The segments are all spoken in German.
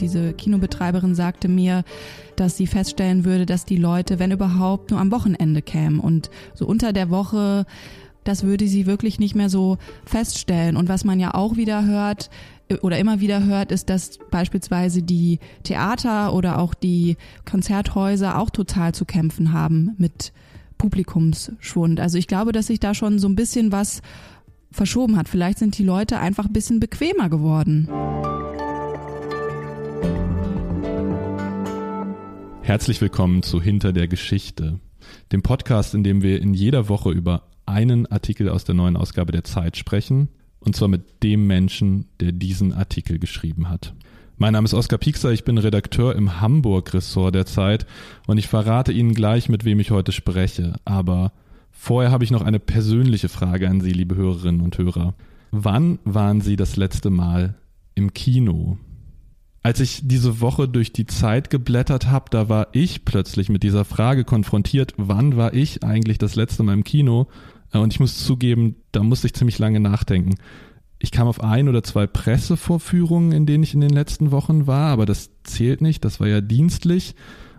diese Kinobetreiberin sagte mir, dass sie feststellen würde, dass die Leute, wenn überhaupt, nur am Wochenende kämen und so unter der Woche das würde sie wirklich nicht mehr so feststellen. Und was man ja auch wieder hört oder immer wieder hört, ist, dass beispielsweise die Theater oder auch die Konzerthäuser auch total zu kämpfen haben mit Publikumsschwund. Also ich glaube, dass sich da schon so ein bisschen was verschoben hat. Vielleicht sind die Leute einfach ein bisschen bequemer geworden. Herzlich willkommen zu Hinter der Geschichte, dem Podcast, in dem wir in jeder Woche über einen Artikel aus der neuen Ausgabe der Zeit sprechen, und zwar mit dem Menschen, der diesen Artikel geschrieben hat. Mein Name ist Oskar Piekser, ich bin Redakteur im Hamburg-Ressort der Zeit und ich verrate Ihnen gleich, mit wem ich heute spreche. Aber Vorher habe ich noch eine persönliche Frage an Sie, liebe Hörerinnen und Hörer. Wann waren Sie das letzte Mal im Kino? Als ich diese Woche durch die Zeit geblättert habe, da war ich plötzlich mit dieser Frage konfrontiert, wann war ich eigentlich das letzte Mal im Kino? Äh, und ich muss zugeben, da musste ich ziemlich lange nachdenken. Ich kam auf ein oder zwei Pressevorführungen, in denen ich in den letzten Wochen war, aber das zählt nicht, das war ja dienstlich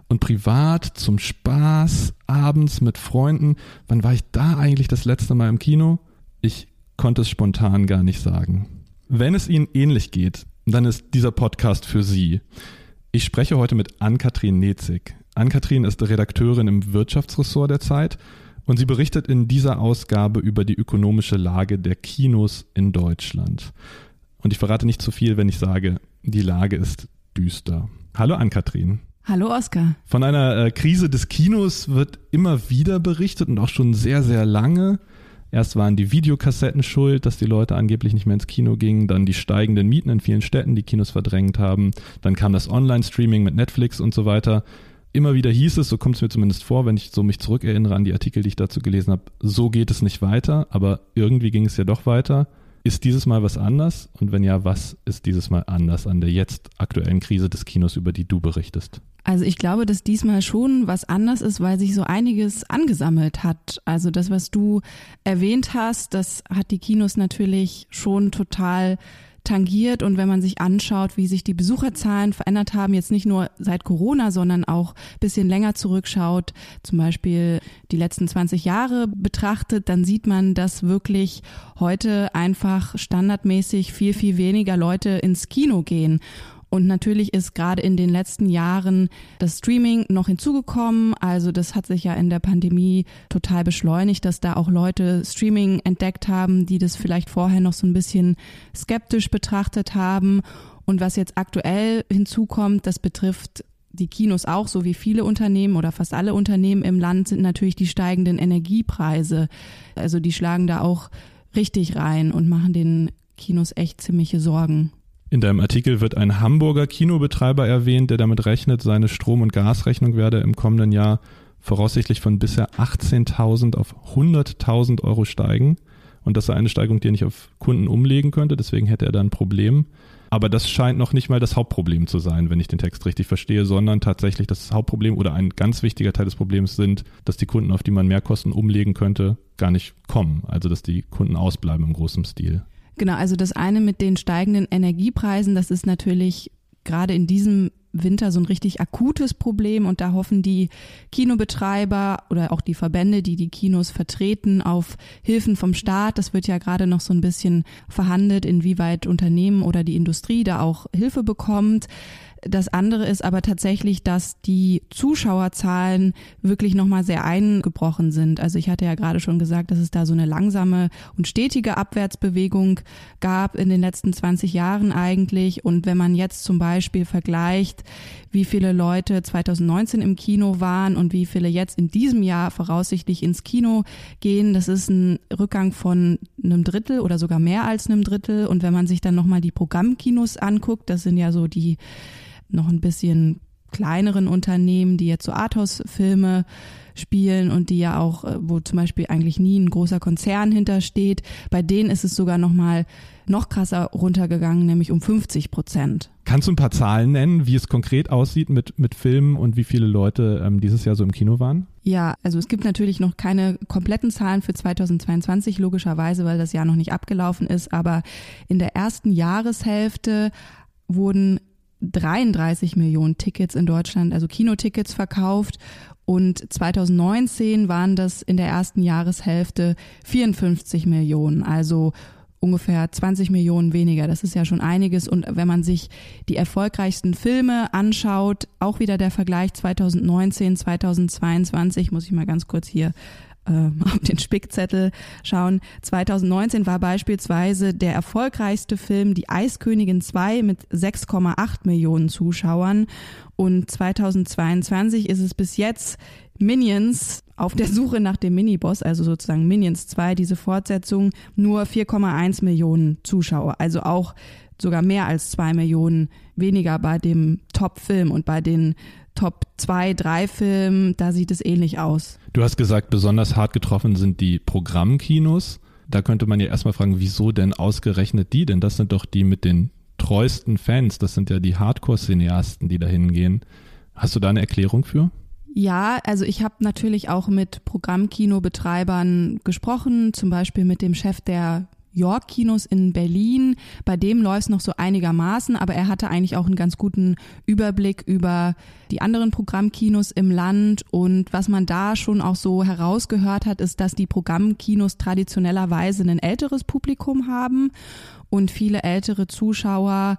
und privat zum Spaß, abends mit Freunden. Wann war ich da eigentlich das letzte Mal im Kino? Ich konnte es spontan gar nicht sagen. Wenn es Ihnen ähnlich geht, dann ist dieser Podcast für Sie. Ich spreche heute mit Ann-Kathrin Nezig. Ann-Kathrin ist Redakteurin im Wirtschaftsressort der Zeit und sie berichtet in dieser Ausgabe über die ökonomische Lage der Kinos in Deutschland. Und ich verrate nicht zu viel, wenn ich sage, die Lage ist düster. Hallo Ann-Kathrin. Hallo Oskar. Von einer äh, Krise des Kinos wird immer wieder berichtet und auch schon sehr, sehr lange. Erst waren die Videokassetten schuld, dass die Leute angeblich nicht mehr ins Kino gingen, dann die steigenden Mieten in vielen Städten, die Kinos verdrängt haben, dann kam das Online-Streaming mit Netflix und so weiter. Immer wieder hieß es, so kommt es mir zumindest vor, wenn ich so mich zurückerinnere an die Artikel, die ich dazu gelesen habe, so geht es nicht weiter, aber irgendwie ging es ja doch weiter. Ist dieses Mal was anders? Und wenn ja, was ist dieses Mal anders an der jetzt aktuellen Krise des Kinos, über die du berichtest? Also ich glaube, dass diesmal schon was anders ist, weil sich so einiges angesammelt hat. Also das, was du erwähnt hast, das hat die Kinos natürlich schon total tangiert. Und wenn man sich anschaut, wie sich die Besucherzahlen verändert haben, jetzt nicht nur seit Corona, sondern auch bisschen länger zurückschaut, zum Beispiel die letzten 20 Jahre betrachtet, dann sieht man, dass wirklich heute einfach standardmäßig viel, viel weniger Leute ins Kino gehen. Und natürlich ist gerade in den letzten Jahren das Streaming noch hinzugekommen. Also das hat sich ja in der Pandemie total beschleunigt, dass da auch Leute Streaming entdeckt haben, die das vielleicht vorher noch so ein bisschen skeptisch betrachtet haben. Und was jetzt aktuell hinzukommt, das betrifft die Kinos auch, so wie viele Unternehmen oder fast alle Unternehmen im Land, sind natürlich die steigenden Energiepreise. Also die schlagen da auch richtig rein und machen den Kinos echt ziemliche Sorgen. In deinem Artikel wird ein Hamburger Kinobetreiber erwähnt, der damit rechnet, seine Strom- und Gasrechnung werde im kommenden Jahr voraussichtlich von bisher 18.000 auf 100.000 Euro steigen. Und das sei eine Steigerung, die er nicht auf Kunden umlegen könnte, deswegen hätte er da ein Problem. Aber das scheint noch nicht mal das Hauptproblem zu sein, wenn ich den Text richtig verstehe, sondern tatsächlich das Hauptproblem oder ein ganz wichtiger Teil des Problems sind, dass die Kunden, auf die man Mehrkosten umlegen könnte, gar nicht kommen. Also dass die Kunden ausbleiben im großen Stil. Genau, also das eine mit den steigenden Energiepreisen, das ist natürlich gerade in diesem Winter so ein richtig akutes Problem und da hoffen die Kinobetreiber oder auch die Verbände, die die Kinos vertreten, auf Hilfen vom Staat. Das wird ja gerade noch so ein bisschen verhandelt, inwieweit Unternehmen oder die Industrie da auch Hilfe bekommt. Das andere ist aber tatsächlich, dass die Zuschauerzahlen wirklich nochmal sehr eingebrochen sind. Also ich hatte ja gerade schon gesagt, dass es da so eine langsame und stetige Abwärtsbewegung gab in den letzten 20 Jahren eigentlich. Und wenn man jetzt zum Beispiel vergleicht, wie viele Leute 2019 im Kino waren und wie viele jetzt in diesem Jahr voraussichtlich ins Kino gehen, das ist ein Rückgang von einem Drittel oder sogar mehr als einem Drittel. Und wenn man sich dann nochmal die Programmkinos anguckt, das sind ja so die noch ein bisschen kleineren Unternehmen, die jetzt so Arthouse-Filme spielen und die ja auch, äh, wo zum Beispiel eigentlich nie ein großer Konzern hintersteht, bei denen ist es sogar noch mal noch krasser runtergegangen, nämlich um 50 Prozent. Kannst du ein paar Zahlen nennen, wie es konkret aussieht mit, mit Filmen und wie viele Leute ähm, dieses Jahr so im Kino waren? Ja, also es gibt natürlich noch keine kompletten Zahlen für 2022, logischerweise, weil das Jahr noch nicht abgelaufen ist, aber in der ersten Jahreshälfte wurden 33 Millionen Tickets in Deutschland, also Kinotickets verkauft. Und 2019 waren das in der ersten Jahreshälfte 54 Millionen, also ungefähr 20 Millionen weniger. Das ist ja schon einiges. Und wenn man sich die erfolgreichsten Filme anschaut, auch wieder der Vergleich 2019, 2022, muss ich mal ganz kurz hier äh, auf den Spickzettel schauen. 2019 war beispielsweise der erfolgreichste Film Die Eiskönigin 2 mit 6,8 Millionen Zuschauern und 2022 ist es bis jetzt Minions auf der Suche nach dem Miniboss, also sozusagen Minions 2, diese Fortsetzung, nur 4,1 Millionen Zuschauer. Also auch sogar mehr als zwei Millionen weniger bei dem Top-Film und bei den Top 2, 3 Filmen, da sieht es ähnlich aus. Du hast gesagt, besonders hart getroffen sind die Programmkinos. Da könnte man ja erstmal fragen, wieso denn ausgerechnet die? Denn das sind doch die mit den treuesten Fans. Das sind ja die Hardcore-Cineasten, die da hingehen. Hast du da eine Erklärung für? Ja, also ich habe natürlich auch mit Programmkinobetreibern gesprochen, zum Beispiel mit dem Chef der York Kinos in Berlin. Bei dem läuft es noch so einigermaßen, aber er hatte eigentlich auch einen ganz guten Überblick über die anderen Programmkinos im Land. Und was man da schon auch so herausgehört hat, ist, dass die Programmkinos traditionellerweise ein älteres Publikum haben und viele ältere Zuschauer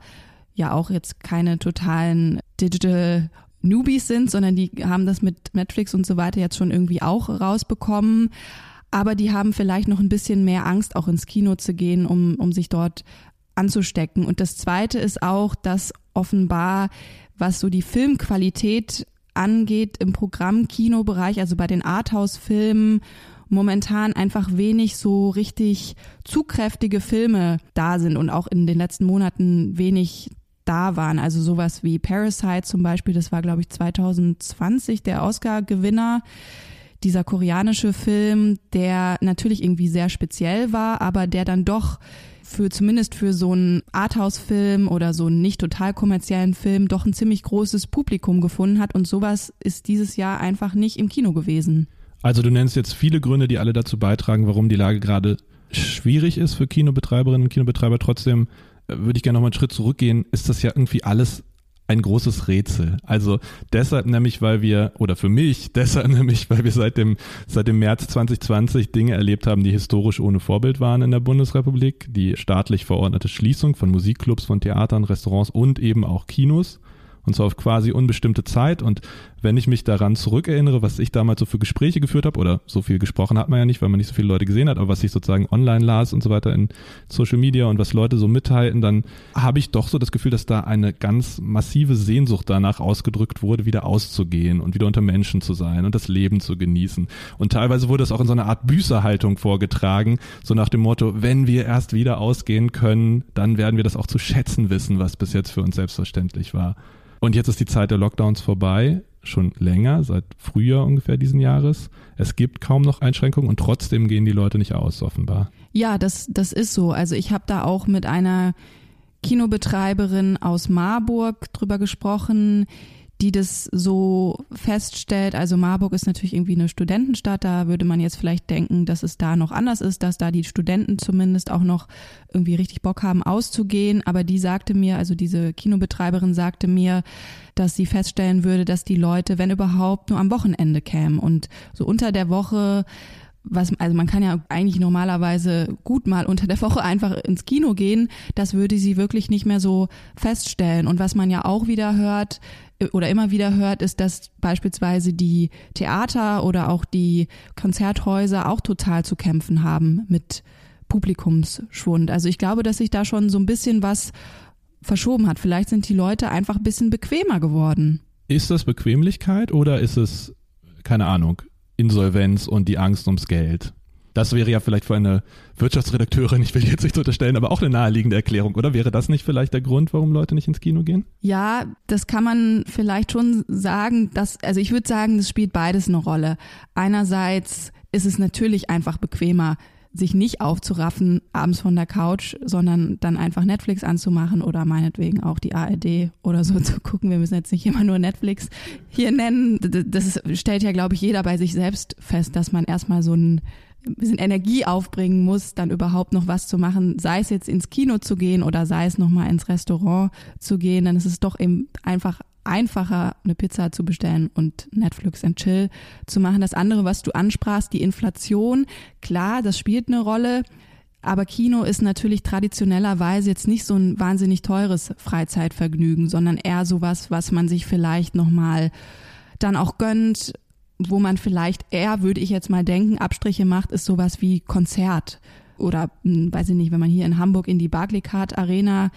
ja auch jetzt keine totalen Digital Newbies sind, sondern die haben das mit Netflix und so weiter jetzt schon irgendwie auch rausbekommen aber die haben vielleicht noch ein bisschen mehr Angst, auch ins Kino zu gehen, um, um sich dort anzustecken. Und das Zweite ist auch, dass offenbar, was so die Filmqualität angeht im Programm-Kinobereich, also bei den Arthouse-Filmen, momentan einfach wenig so richtig zugkräftige Filme da sind und auch in den letzten Monaten wenig da waren. Also sowas wie Parasite zum Beispiel, das war glaube ich 2020 der Oscar-Gewinner dieser koreanische Film, der natürlich irgendwie sehr speziell war, aber der dann doch für zumindest für so einen Arthouse-Film oder so einen nicht total kommerziellen Film doch ein ziemlich großes Publikum gefunden hat und sowas ist dieses Jahr einfach nicht im Kino gewesen. Also du nennst jetzt viele Gründe, die alle dazu beitragen, warum die Lage gerade schwierig ist für Kinobetreiberinnen und Kinobetreiber. Trotzdem äh, würde ich gerne noch mal einen Schritt zurückgehen. Ist das ja irgendwie alles ein großes Rätsel. Also deshalb nämlich, weil wir, oder für mich, deshalb nämlich, weil wir seit dem, seit dem März 2020 Dinge erlebt haben, die historisch ohne Vorbild waren in der Bundesrepublik. Die staatlich verordnete Schließung von Musikclubs, von Theatern, Restaurants und eben auch Kinos und zwar auf quasi unbestimmte Zeit. Und wenn ich mich daran zurückerinnere, was ich damals so für Gespräche geführt habe, oder so viel gesprochen hat man ja nicht, weil man nicht so viele Leute gesehen hat, aber was ich sozusagen online las und so weiter in Social Media und was Leute so mithalten, dann habe ich doch so das Gefühl, dass da eine ganz massive Sehnsucht danach ausgedrückt wurde, wieder auszugehen und wieder unter Menschen zu sein und das Leben zu genießen. Und teilweise wurde es auch in so einer Art Büßerhaltung vorgetragen, so nach dem Motto, wenn wir erst wieder ausgehen können, dann werden wir das auch zu schätzen wissen, was bis jetzt für uns selbstverständlich war. Und jetzt ist die Zeit der Lockdowns vorbei, schon länger, seit Frühjahr ungefähr diesen Jahres. Es gibt kaum noch Einschränkungen und trotzdem gehen die Leute nicht aus, offenbar. Ja, das, das ist so. Also ich habe da auch mit einer Kinobetreiberin aus Marburg drüber gesprochen, die das so feststellt. Also Marburg ist natürlich irgendwie eine Studentenstadt. Da würde man jetzt vielleicht denken, dass es da noch anders ist, dass da die Studenten zumindest auch noch irgendwie richtig Bock haben auszugehen. Aber die sagte mir, also diese Kinobetreiberin sagte mir, dass sie feststellen würde, dass die Leute, wenn überhaupt, nur am Wochenende kämen und so unter der Woche was, also man kann ja eigentlich normalerweise gut mal unter der Woche einfach ins Kino gehen, das würde sie wirklich nicht mehr so feststellen. Und was man ja auch wieder hört, oder immer wieder hört, ist, dass beispielsweise die Theater oder auch die Konzerthäuser auch total zu kämpfen haben mit Publikumsschwund. Also ich glaube, dass sich da schon so ein bisschen was verschoben hat. Vielleicht sind die Leute einfach ein bisschen bequemer geworden. Ist das Bequemlichkeit oder ist es, keine Ahnung, Insolvenz und die Angst ums Geld? Das wäre ja vielleicht für eine Wirtschaftsredakteurin, ich will jetzt nicht unterstellen, aber auch eine naheliegende Erklärung, oder? Wäre das nicht vielleicht der Grund, warum Leute nicht ins Kino gehen? Ja, das kann man vielleicht schon sagen, dass, also ich würde sagen, das spielt beides eine Rolle. Einerseits ist es natürlich einfach bequemer, sich nicht aufzuraffen abends von der Couch, sondern dann einfach Netflix anzumachen oder meinetwegen auch die ARD oder so zu gucken. Wir müssen jetzt nicht immer nur Netflix hier nennen. Das stellt ja, glaube ich, jeder bei sich selbst fest, dass man erstmal so ein bisschen Energie aufbringen muss, dann überhaupt noch was zu machen, sei es jetzt ins Kino zu gehen oder sei es nochmal ins Restaurant zu gehen, dann ist es doch eben einfach einfacher, eine Pizza zu bestellen und Netflix and Chill zu machen. Das andere, was du ansprachst, die Inflation, klar, das spielt eine Rolle. Aber Kino ist natürlich traditionellerweise jetzt nicht so ein wahnsinnig teures Freizeitvergnügen, sondern eher sowas, was man sich vielleicht nochmal dann auch gönnt, wo man vielleicht eher, würde ich jetzt mal denken, Abstriche macht, ist sowas wie Konzert. Oder, hm, weiß ich nicht, wenn man hier in Hamburg in die Barclaycard Arena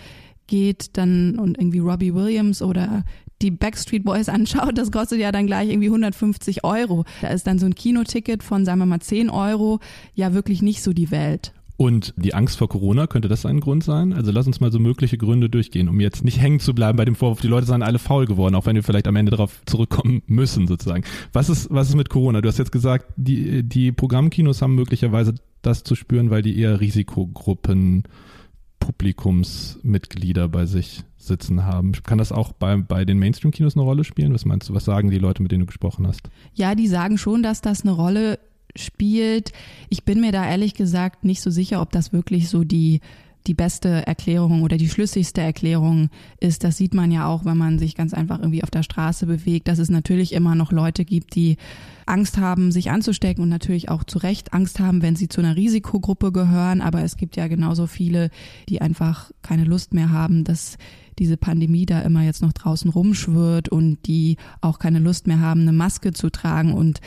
geht, dann und irgendwie Robbie Williams oder die Backstreet Boys anschaut, das kostet ja dann gleich irgendwie 150 Euro. Da ist dann so ein Kinoticket von, sagen wir mal, 10 Euro ja wirklich nicht so die Welt. Und die Angst vor Corona, könnte das ein Grund sein? Also lass uns mal so mögliche Gründe durchgehen, um jetzt nicht hängen zu bleiben bei dem Vorwurf, die Leute seien alle faul geworden, auch wenn wir vielleicht am Ende darauf zurückkommen müssen, sozusagen. Was ist, was ist mit Corona? Du hast jetzt gesagt, die, die Programmkinos haben möglicherweise das zu spüren, weil die eher Risikogruppen, Publikumsmitglieder bei sich sitzen haben. Kann das auch bei, bei den Mainstream-Kinos eine Rolle spielen? Was meinst du, was sagen die Leute, mit denen du gesprochen hast? Ja, die sagen schon, dass das eine Rolle spielt. Ich bin mir da ehrlich gesagt nicht so sicher, ob das wirklich so die die beste Erklärung oder die schlüssigste Erklärung ist. Das sieht man ja auch, wenn man sich ganz einfach irgendwie auf der Straße bewegt, dass es natürlich immer noch Leute gibt, die Angst haben, sich anzustecken und natürlich auch zu Recht Angst haben, wenn sie zu einer Risikogruppe gehören. Aber es gibt ja genauso viele, die einfach keine Lust mehr haben, dass diese Pandemie da immer jetzt noch draußen rumschwirrt und die auch keine Lust mehr haben, eine Maske zu tragen und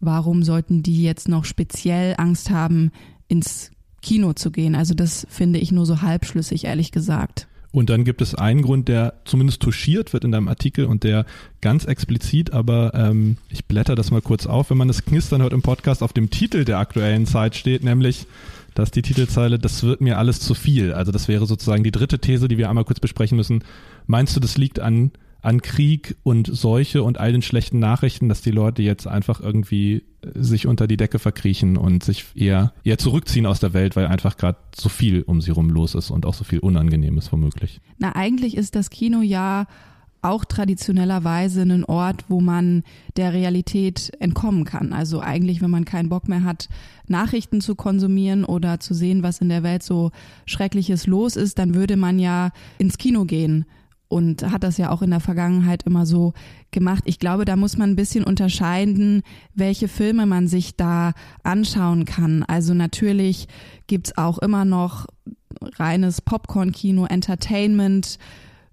warum sollten die jetzt noch speziell Angst haben, ins Kino zu gehen? Also das finde ich nur so halbschlüssig, ehrlich gesagt. Und dann gibt es einen Grund, der zumindest touchiert wird in deinem Artikel und der ganz explizit, aber ähm, ich blätter das mal kurz auf, wenn man das Knistern hört im Podcast, auf dem Titel der aktuellen Zeit steht, nämlich, dass die Titelzeile, das wird mir alles zu viel. Also das wäre sozusagen die dritte These, die wir einmal kurz besprechen müssen. Meinst du, das liegt an an Krieg und Seuche und all den schlechten Nachrichten, dass die Leute jetzt einfach irgendwie sich unter die Decke verkriechen und sich eher, eher zurückziehen aus der Welt, weil einfach gerade so viel um sie rum los ist und auch so viel Unangenehmes womöglich. Na, eigentlich ist das Kino ja auch traditionellerweise ein Ort, wo man der Realität entkommen kann. Also eigentlich, wenn man keinen Bock mehr hat, Nachrichten zu konsumieren oder zu sehen, was in der Welt so Schreckliches los ist, dann würde man ja ins Kino gehen und hat das ja auch in der Vergangenheit immer so gemacht. Ich glaube, da muss man ein bisschen unterscheiden, welche Filme man sich da anschauen kann. Also natürlich gibt's auch immer noch reines Popcorn-Kino, Entertainment,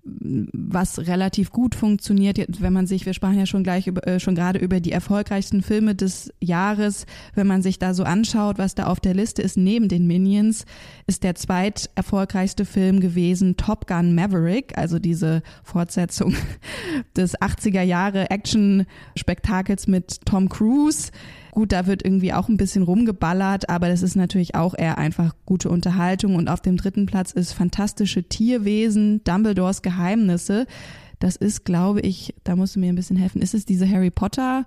was relativ gut funktioniert, wenn man sich, wir sprachen ja schon gleich über, äh, schon gerade über die erfolgreichsten Filme des Jahres, wenn man sich da so anschaut, was da auf der Liste ist, neben den Minions, ist der zweit erfolgreichste Film gewesen Top Gun Maverick, also diese Fortsetzung des 80er Jahre Action-Spektakels mit Tom Cruise Gut, da wird irgendwie auch ein bisschen rumgeballert, aber das ist natürlich auch eher einfach gute Unterhaltung. Und auf dem dritten Platz ist Fantastische Tierwesen, Dumbledores Geheimnisse. Das ist, glaube ich, da musst du mir ein bisschen helfen. Ist es diese Harry Potter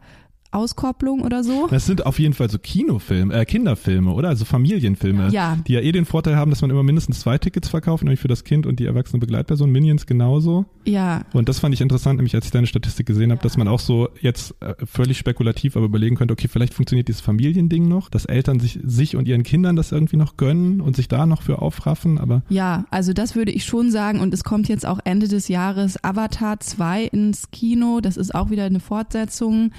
Auskopplung oder so. Das sind auf jeden Fall so Kinofilme, äh, Kinderfilme, oder? Also Familienfilme, ja. die ja eh den Vorteil haben, dass man immer mindestens zwei Tickets verkauft, nämlich für das Kind und die erwachsene Begleitperson, Minions genauso. Ja. Und das fand ich interessant, nämlich als ich deine Statistik gesehen habe, ja. dass man auch so jetzt äh, völlig spekulativ aber überlegen könnte, okay, vielleicht funktioniert dieses Familiending noch, dass Eltern sich, sich und ihren Kindern das irgendwie noch gönnen und sich da noch für aufraffen, aber. Ja, also das würde ich schon sagen und es kommt jetzt auch Ende des Jahres Avatar 2 ins Kino, das ist auch wieder eine Fortsetzung.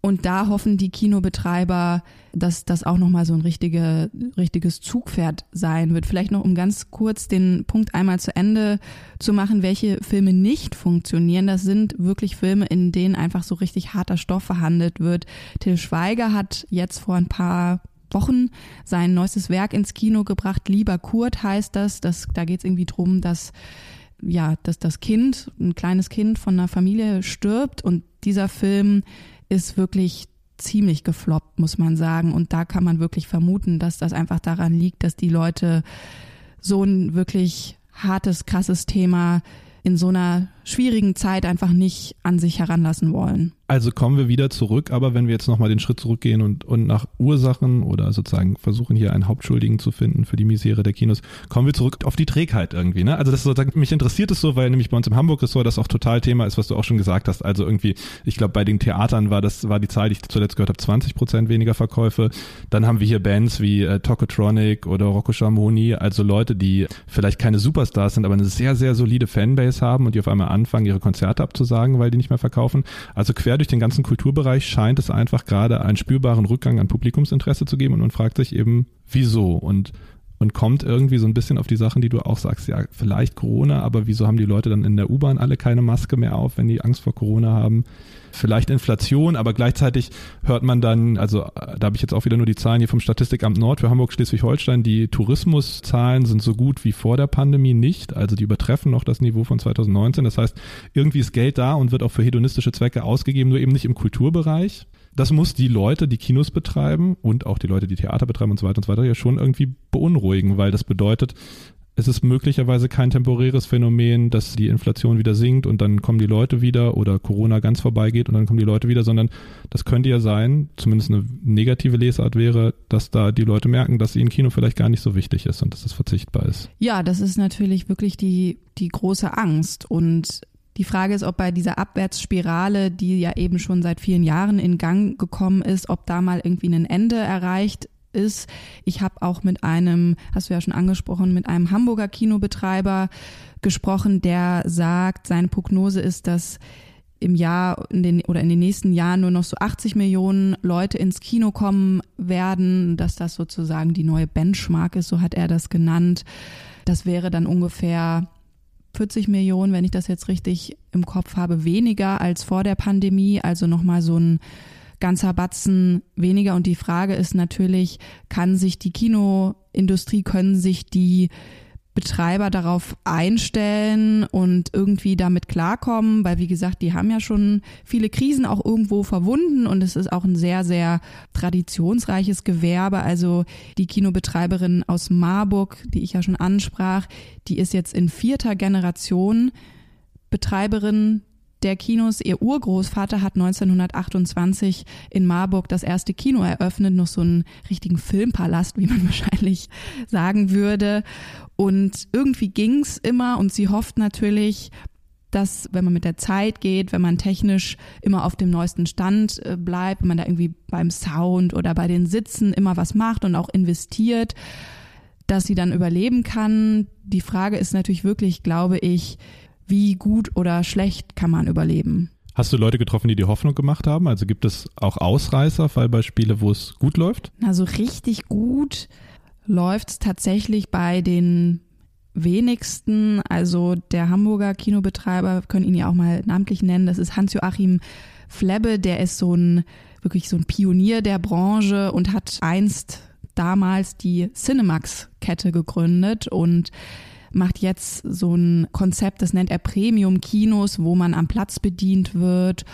Und da hoffen die Kinobetreiber, dass das auch nochmal so ein richtige, richtiges Zugpferd sein wird. Vielleicht noch, um ganz kurz den Punkt einmal zu Ende zu machen, welche Filme nicht funktionieren. Das sind wirklich Filme, in denen einfach so richtig harter Stoff verhandelt wird. Till Schweiger hat jetzt vor ein paar Wochen sein neuestes Werk ins Kino gebracht. Lieber Kurt heißt das. das da geht es irgendwie drum, dass ja, dass das Kind, ein kleines Kind von einer Familie stirbt und dieser Film ist wirklich ziemlich gefloppt, muss man sagen. Und da kann man wirklich vermuten, dass das einfach daran liegt, dass die Leute so ein wirklich hartes, krasses Thema in so einer schwierigen Zeit einfach nicht an sich heranlassen wollen. Also kommen wir wieder zurück, aber wenn wir jetzt nochmal den Schritt zurückgehen und, und nach Ursachen oder sozusagen versuchen hier einen Hauptschuldigen zu finden für die Misere der Kinos, kommen wir zurück auf die Trägheit irgendwie. Ne? Also das sozusagen, mich interessiert es so, weil nämlich bei uns im Hamburg-Ressort das auch total Thema ist, was du auch schon gesagt hast. Also irgendwie, ich glaube bei den Theatern war das, war die Zahl, die ich zuletzt gehört habe, 20 Prozent weniger Verkäufe. Dann haben wir hier Bands wie äh, Tokotronic oder Rocco Schamoni, also Leute, die vielleicht keine Superstars sind, aber eine sehr, sehr solide Fanbase haben und die auf einmal anfangen, ihre Konzerte abzusagen, weil die nicht mehr verkaufen. Also quer durch den ganzen Kulturbereich scheint es einfach gerade einen spürbaren Rückgang an Publikumsinteresse zu geben und man fragt sich eben, wieso? Und und kommt irgendwie so ein bisschen auf die Sachen, die du auch sagst, ja, vielleicht Corona, aber wieso haben die Leute dann in der U-Bahn alle keine Maske mehr auf, wenn die Angst vor Corona haben? Vielleicht Inflation, aber gleichzeitig hört man dann, also da habe ich jetzt auch wieder nur die Zahlen hier vom Statistikamt Nord für Hamburg Schleswig-Holstein, die Tourismuszahlen sind so gut wie vor der Pandemie nicht, also die übertreffen noch das Niveau von 2019. Das heißt, irgendwie ist Geld da und wird auch für hedonistische Zwecke ausgegeben, nur eben nicht im Kulturbereich das muss die Leute, die Kinos betreiben und auch die Leute, die Theater betreiben und so weiter und so weiter, ja schon irgendwie beunruhigen, weil das bedeutet, es ist möglicherweise kein temporäres Phänomen, dass die Inflation wieder sinkt und dann kommen die Leute wieder oder Corona ganz vorbeigeht und dann kommen die Leute wieder, sondern das könnte ja sein, zumindest eine negative Lesart wäre, dass da die Leute merken, dass ihnen Kino vielleicht gar nicht so wichtig ist und dass es verzichtbar ist. Ja, das ist natürlich wirklich die, die große Angst und die Frage ist, ob bei dieser Abwärtsspirale, die ja eben schon seit vielen Jahren in Gang gekommen ist, ob da mal irgendwie ein Ende erreicht ist. Ich habe auch mit einem, hast du ja schon angesprochen, mit einem Hamburger Kinobetreiber gesprochen, der sagt, seine Prognose ist, dass im Jahr in den, oder in den nächsten Jahren nur noch so 80 Millionen Leute ins Kino kommen werden, dass das sozusagen die neue Benchmark ist, so hat er das genannt. Das wäre dann ungefähr 40 Millionen, wenn ich das jetzt richtig im Kopf habe, weniger als vor der Pandemie, also nochmal so ein ganzer Batzen weniger. Und die Frage ist natürlich, kann sich die Kinoindustrie, können sich die Betreiber darauf einstellen und irgendwie damit klarkommen, weil wie gesagt, die haben ja schon viele Krisen auch irgendwo verwunden und es ist auch ein sehr, sehr traditionsreiches Gewerbe. Also die Kinobetreiberin aus Marburg, die ich ja schon ansprach, die ist jetzt in vierter Generation Betreiberin der Kinos. Ihr Urgroßvater hat 1928 in Marburg das erste Kino eröffnet, noch so einen richtigen Filmpalast, wie man wahrscheinlich sagen würde. Und irgendwie ging's immer und sie hofft natürlich, dass wenn man mit der Zeit geht, wenn man technisch immer auf dem neuesten Stand äh, bleibt, wenn man da irgendwie beim Sound oder bei den Sitzen immer was macht und auch investiert, dass sie dann überleben kann. Die Frage ist natürlich wirklich, glaube ich, wie gut oder schlecht kann man überleben. Hast du Leute getroffen, die die Hoffnung gemacht haben? Also gibt es auch Ausreißer, Fallbeispiele, wo es gut läuft? Na, so richtig gut läuft es tatsächlich bei den wenigsten. Also der Hamburger Kinobetreiber, wir können ihn ja auch mal namentlich nennen, das ist Hans-Joachim Flebbe, der ist so ein, wirklich so ein Pionier der Branche und hat einst damals die Cinemax-Kette gegründet und macht jetzt so ein Konzept, das nennt er Premium-Kinos, wo man am Platz bedient wird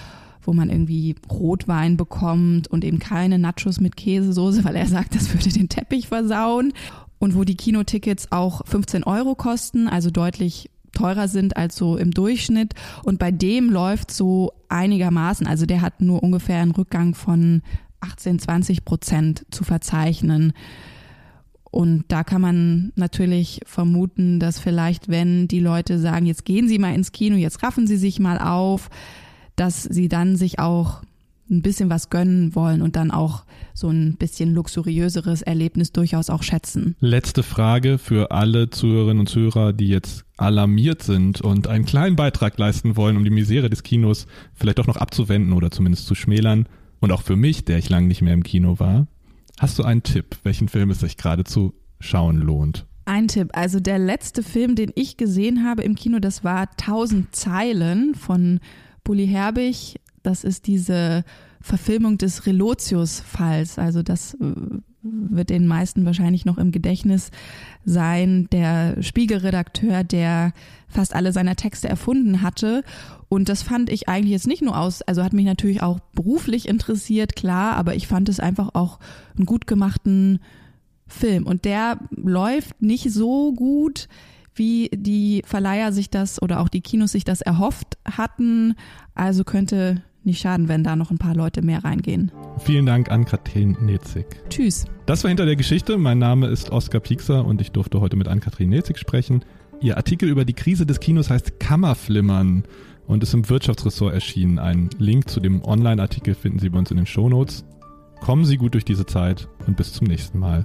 wo man irgendwie Rotwein bekommt und eben keine Nachos mit Käsesoße, weil er sagt, das würde den Teppich versauen. Und wo die Kinotickets auch 15 Euro kosten, also deutlich teurer sind als so im Durchschnitt. Und bei dem läuft so einigermaßen, also der hat nur ungefähr einen Rückgang von 18, 20 Prozent zu verzeichnen. Und da kann man natürlich vermuten, dass vielleicht, wenn die Leute sagen, jetzt gehen Sie mal ins Kino, jetzt raffen Sie sich mal auf, dass sie dann sich auch ein bisschen was gönnen wollen und dann auch so ein bisschen luxuriöseres Erlebnis durchaus auch schätzen. Letzte Frage für alle Zuhörerinnen und Zuhörer, die jetzt alarmiert sind und einen kleinen Beitrag leisten wollen, um die Misere des Kinos vielleicht doch noch abzuwenden oder zumindest zu schmälern. Und auch für mich, der ich lange nicht mehr im Kino war. Hast du einen Tipp, welchen Film es sich gerade zu schauen lohnt? Ein Tipp, also der letzte Film, den ich gesehen habe im Kino, das war Tausend Zeilen von Bully Herbig. Das ist diese Verfilmung des Relotius-Falls. Also das äh, wird den meisten wahrscheinlich noch im Gedächtnis sein. Der Spiegelredakteur, der fast alle seiner Texte erfunden hatte. Und das fand ich eigentlich jetzt nicht nur aus, also hat mich natürlich auch beruflich interessiert, klar, aber ich fand es einfach auch einen gut gemachten Film. Und der läuft nicht so gut, wie die Verleiher sich das oder auch die Kinos sich das erhofft hatten. Also könnte nicht schaden, wenn da noch ein paar Leute mehr reingehen. Vielen Dank an Kathrin Nezig. Tschüss. Das war hinter der Geschichte. Mein Name ist Oskar Piekser und ich durfte heute mit Ann-Kathrin Nezig sprechen. Ihr Artikel über die Krise des Kinos heißt Kammerflimmern und ist im Wirtschaftsressort erschienen. Einen Link zu dem Online-Artikel finden Sie bei uns in den Shownotes. Kommen Sie gut durch diese Zeit und bis zum nächsten Mal.